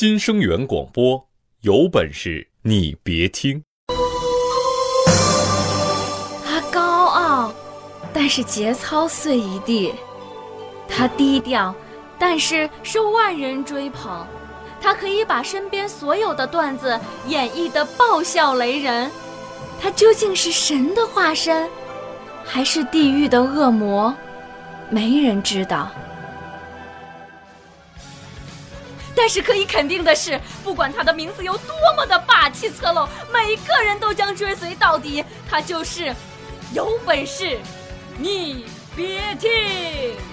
新生源广播，有本事你别听。他高傲，但是节操碎一地；他低调，但是受万人追捧。他可以把身边所有的段子演绎得爆笑雷人。他究竟是神的化身，还是地狱的恶魔？没人知道。但是可以肯定的是，不管他的名字有多么的霸气侧漏，每个人都将追随到底。他就是有本事，你别听。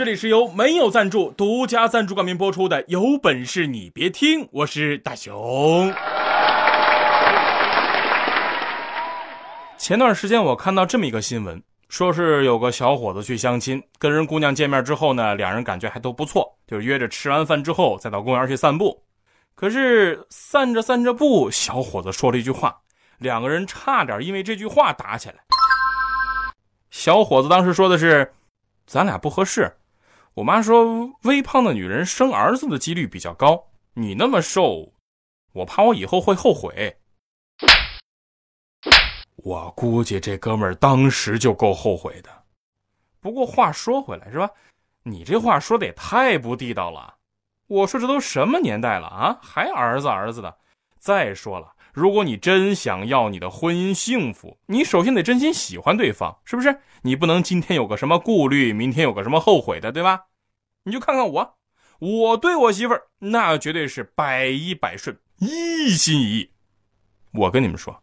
这里是由没有赞助、独家赞助冠名播出的《有本事你别听》，我是大熊。前段时间我看到这么一个新闻，说是有个小伙子去相亲，跟人姑娘见面之后呢，两人感觉还都不错，就约着吃完饭之后再到公园去散步。可是散着散着步，小伙子说了一句话，两个人差点因为这句话打起来。小伙子当时说的是：“咱俩不合适。”我妈说，微胖的女人生儿子的几率比较高。你那么瘦，我怕我以后会后悔。我估计这哥们儿当时就够后悔的。不过话说回来，是吧？你这话说的也太不地道了。我说这都什么年代了啊，还儿子儿子的？再说了，如果你真想要你的婚姻幸福，你首先得真心喜欢对方，是不是？你不能今天有个什么顾虑，明天有个什么后悔的，对吧？你就看看我，我对我媳妇儿那绝对是百依百顺，一心一意。我跟你们说，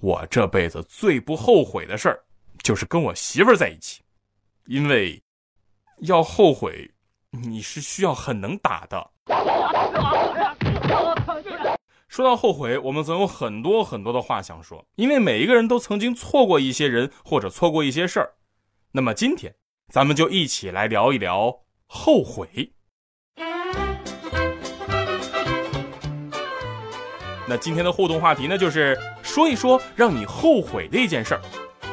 我这辈子最不后悔的事儿，就是跟我媳妇儿在一起，因为要后悔，你是需要很能打的。说到后悔，我们总有很多很多的话想说，因为每一个人都曾经错过一些人或者错过一些事儿。那么今天，咱们就一起来聊一聊后悔。那今天的互动话题呢，就是说一说让你后悔的一件事儿。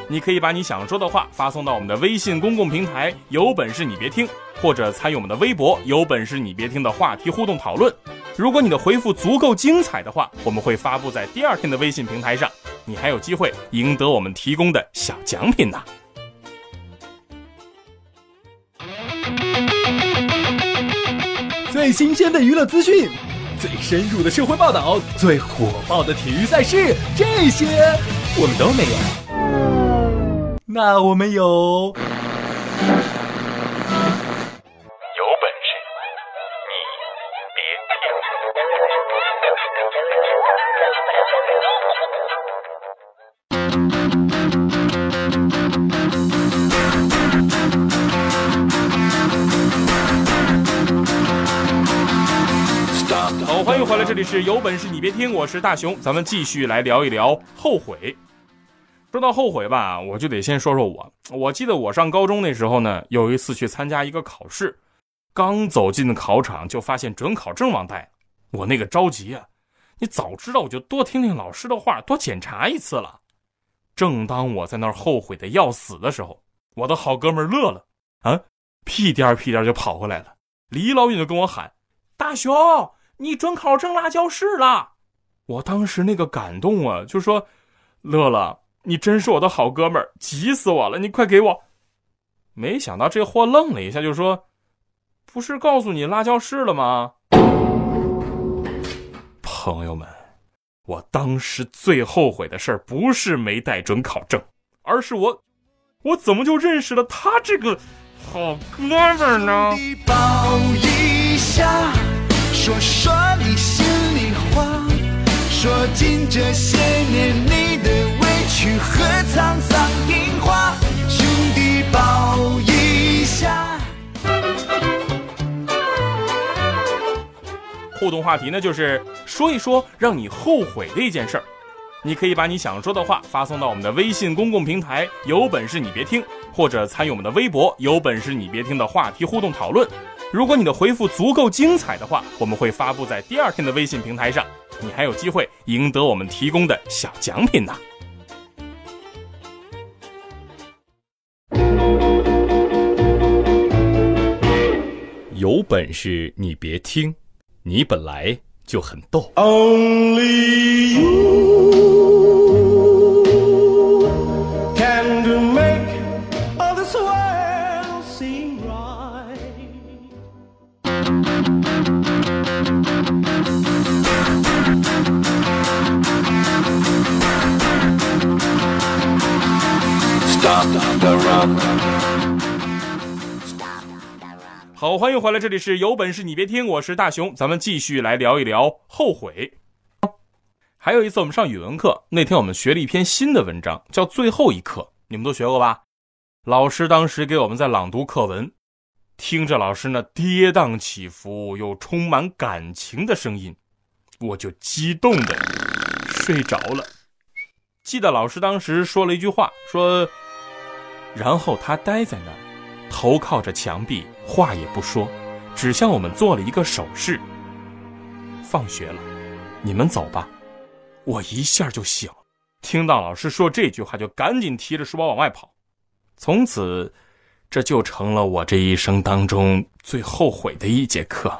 你可以把你想说的话发送到我们的微信公共平台“有本事你别听”，或者参与我们的微博“有本事你别听”的话题互动讨论。如果你的回复足够精彩的话，我们会发布在第二天的微信平台上，你还有机会赢得我们提供的小奖品呢。最新鲜的娱乐资讯，最深入的社会报道，最火爆的体育赛事，这些我们都没有。那我们有。是有本事你别听，我是大熊，咱们继续来聊一聊后悔。说到后悔吧，我就得先说说我。我记得我上高中那时候呢，有一次去参加一个考试，刚走进考场就发现准考证忘带，我那个着急啊！你早知道我就多听听老师的话，多检查一次了。正当我在那儿后悔的要死的时候，我的好哥们乐了，啊，屁颠屁颠就跑过来了，离老远就跟我喊：“大熊。”你准考证落教室了，我当时那个感动啊，就说：“乐乐，你真是我的好哥们儿，急死我了！你快给我。”没想到这货愣了一下，就说：“不是告诉你落教室了吗？”朋友们，我当时最后悔的事儿不是没带准考证，而是我，我怎么就认识了他这个好哥们儿呢？说说你心里话，说尽这些年你的委屈和沧桑变化，兄弟抱一下。互动话题呢，就是说一说让你后悔的一件事儿。你可以把你想说的话发送到我们的微信公共平台，有本事你别听，或者参与我们的微博，有本事你别听的话题互动讨论。如果你的回复足够精彩的话，我们会发布在第二天的微信平台上，你还有机会赢得我们提供的小奖品呢。有本事你别听，你本来就很逗。Only you 好，欢迎回来，这里是有本事你别听，我是大熊，咱们继续来聊一聊后悔。还有一次我们上语文课，那天我们学了一篇新的文章，叫《最后一课》，你们都学过吧？老师当时给我们在朗读课文，听着老师那跌宕起伏又充满感情的声音，我就激动的睡着了。记得老师当时说了一句话，说，然后他呆在那儿。头靠着墙壁，话也不说，只向我们做了一个手势。放学了，你们走吧。我一下就醒了，听到老师说这句话，就赶紧提着书包往外跑。从此，这就成了我这一生当中最后悔的一节课。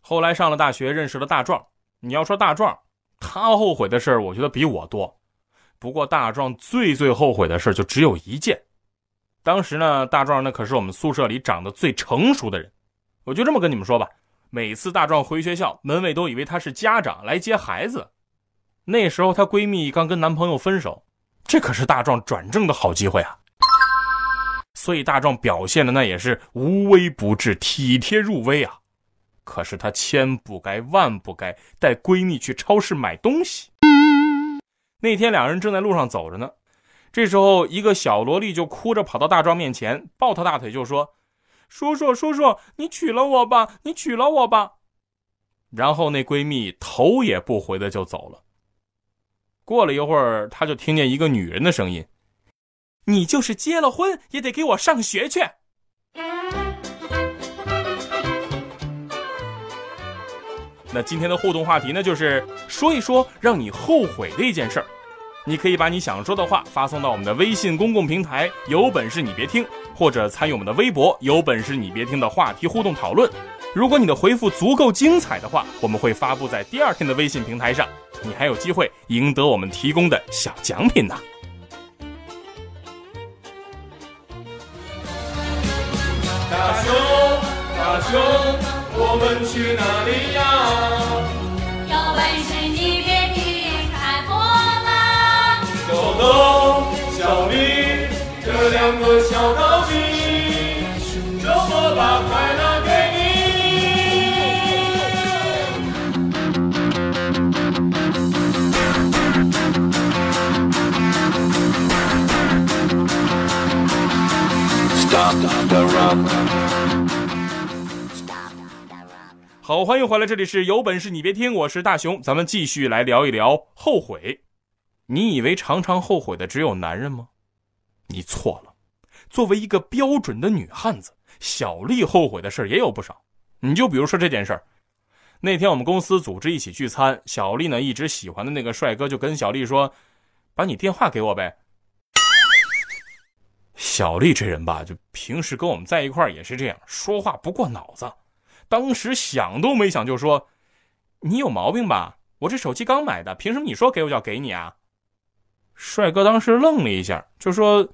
后来上了大学，认识了大壮。你要说大壮，他后悔的事儿，我觉得比我多。不过大壮最最后悔的事就只有一件，当时呢，大壮那可是我们宿舍里长得最成熟的人，我就这么跟你们说吧，每次大壮回学校，门卫都以为他是家长来接孩子。那时候她闺蜜刚跟男朋友分手，这可是大壮转正的好机会啊。所以大壮表现的那也是无微不至、体贴入微啊。可是他千不该万不该带闺蜜去超市买东西。那天两人正在路上走着呢，这时候一个小萝莉就哭着跑到大壮面前，抱他大腿就说：“叔叔，叔叔，你娶了我吧，你娶了我吧。”然后那闺蜜头也不回的就走了。过了一会儿，她就听见一个女人的声音：“你就是结了婚也得给我上学去。”那今天的互动话题呢，就是说一说让你后悔的一件事儿。你可以把你想说的话发送到我们的微信公共平台，有本事你别听，或者参与我们的微博，有本事你别听的话题互动讨论。如果你的回复足够精彩的话，我们会发布在第二天的微信平台上，你还有机会赢得我们提供的小奖品呢。大熊，大熊。我们去哪里呀？有本事你别离，开我啦！豆豆、小丽这两个小淘气，周末把快乐给你。Stop the rock. 好，欢迎回来，这里是有本事你别听，我是大熊，咱们继续来聊一聊后悔。你以为常常后悔的只有男人吗？你错了。作为一个标准的女汉子，小丽后悔的事也有不少。你就比如说这件事儿，那天我们公司组织一起聚餐，小丽呢一直喜欢的那个帅哥就跟小丽说：“把你电话给我呗。”小丽这人吧，就平时跟我们在一块儿也是这样，说话不过脑子。当时想都没想就说：“你有毛病吧？我这手机刚买的，凭什么你说给我就要给你啊？”帅哥当时愣了一下，就说：“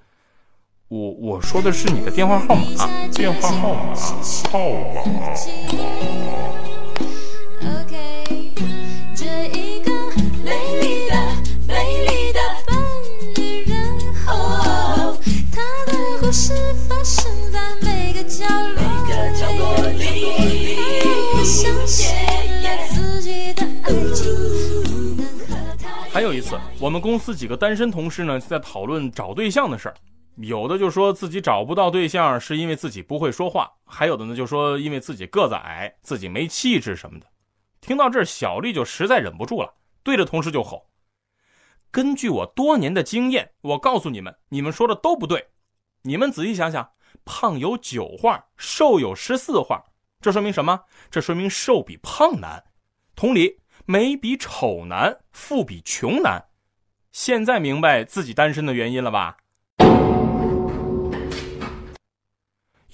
我我说的是你的电话号码，电话号码，号码。”一次，我们公司几个单身同事呢，在讨论找对象的事儿。有的就说自己找不到对象是因为自己不会说话，还有的呢就说因为自己个子矮，自己没气质什么的。听到这儿，小丽就实在忍不住了，对着同事就吼：“根据我多年的经验，我告诉你们，你们说的都不对。你们仔细想想，胖有九画，瘦有十四画，这说明什么？这说明瘦比胖难。同理，美比丑难，富比穷难。现在明白自己单身的原因了吧？”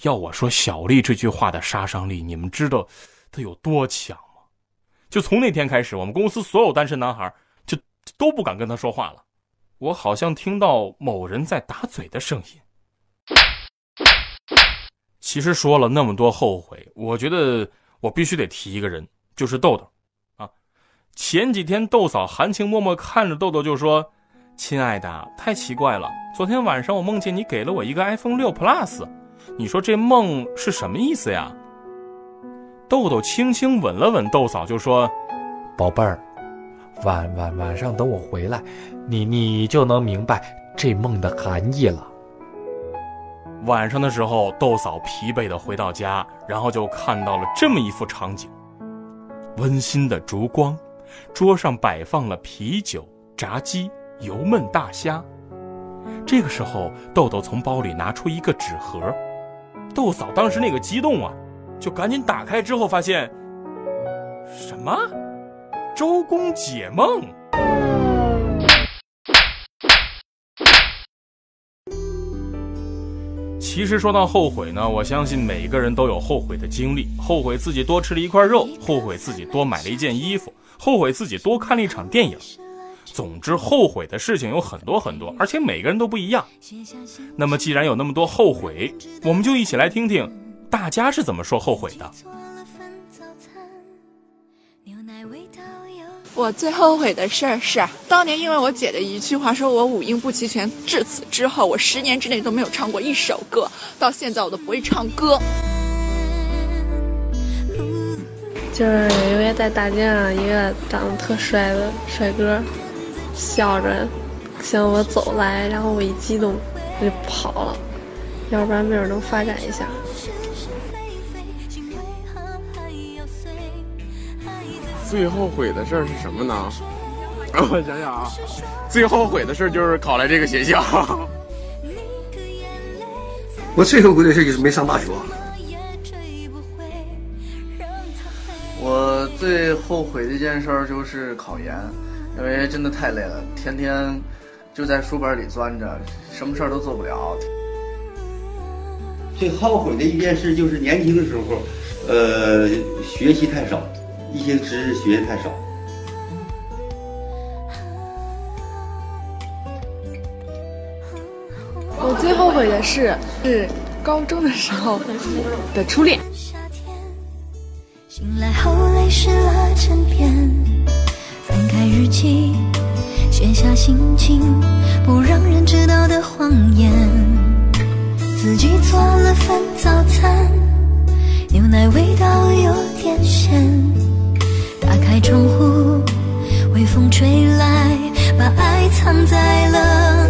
要我说，小丽这句话的杀伤力，你们知道它有多强吗？就从那天开始，我们公司所有单身男孩就都不敢跟她说话了。我好像听到某人在打嘴的声音。其实说了那么多后悔，我觉得我必须得提一个人，就是豆豆。前几天豆嫂含情脉脉看着豆豆就说：“亲爱的，太奇怪了，昨天晚上我梦见你给了我一个 iPhone 六 Plus。”你说这梦是什么意思呀？豆豆轻轻吻了吻豆嫂，就说：“宝贝儿，晚晚晚上等我回来，你你就能明白这梦的含义了。”晚上的时候，豆嫂疲惫的回到家，然后就看到了这么一幅场景：温馨的烛光，桌上摆放了啤酒、炸鸡、油焖大虾。这个时候，豆豆从包里拿出一个纸盒。豆嫂当时那个激动啊，就赶紧打开之后发现，什么？周公解梦。其实说到后悔呢，我相信每个人都有后悔的经历：后悔自己多吃了一块肉，后悔自己多买了一件衣服，后悔自己多看了一场电影。总之，后悔的事情有很多很多，而且每个人都不一样。那么，既然有那么多后悔，我们就一起来听听大家是怎么说后悔的。我最后悔的事儿是，当年因为我姐的一句话，说我五音不齐全。至此之后，我十年之内都没有唱过一首歌，到现在我都不会唱歌。就是因为在大街上，一个长得特帅的帅哥。笑着向我走来，然后我一激动，我就跑了。要不然没准能发展一下。最后悔的事儿是什么呢？我想想啊，最后悔的事儿就是考来这个学校。我最后悔的事就是没上大学。我最后悔的一件事就是考研。因为真的太累了，天天就在书本里钻着，什么事儿都做不了。最后悔的一件事就是年轻的时候，呃，学习太少，一些知识学的太少。我最后悔的事是高中的时候的初恋。醒来后泪湿了枕边。翻开日记，写下心情不让人知道的谎言。自己做了份早餐，牛奶味道有点咸。打开窗户，微风吹来，把爱藏在了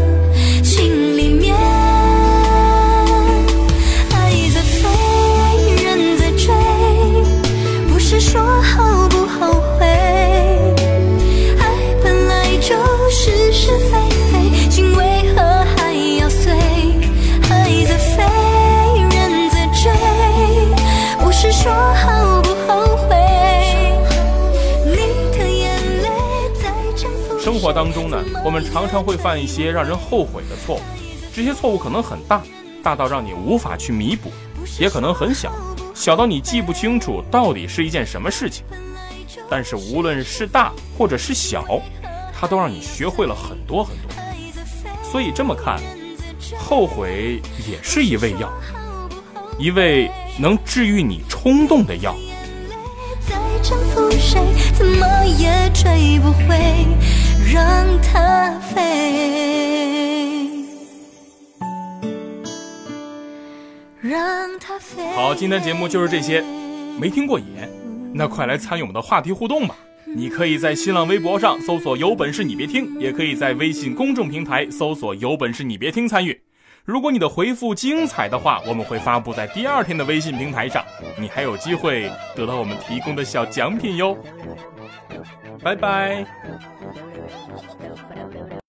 当中呢，我们常常会犯一些让人后悔的错误，这些错误可能很大，大到让你无法去弥补；也可能很小，小到你记不清楚到底是一件什么事情。但是无论是大或者是小。它都让你学会了很多很多，所以这么看，后悔也是一味药，一味能治愈你冲动的药。让他飞好，今天节目就是这些，没听过瘾，那快来参与我们的话题互动吧。你可以在新浪微博上搜索“有本事你别听”，也可以在微信公众平台搜索“有本事你别听”参与。如果你的回复精彩的话，我们会发布在第二天的微信平台上，你还有机会得到我们提供的小奖品哟。拜拜。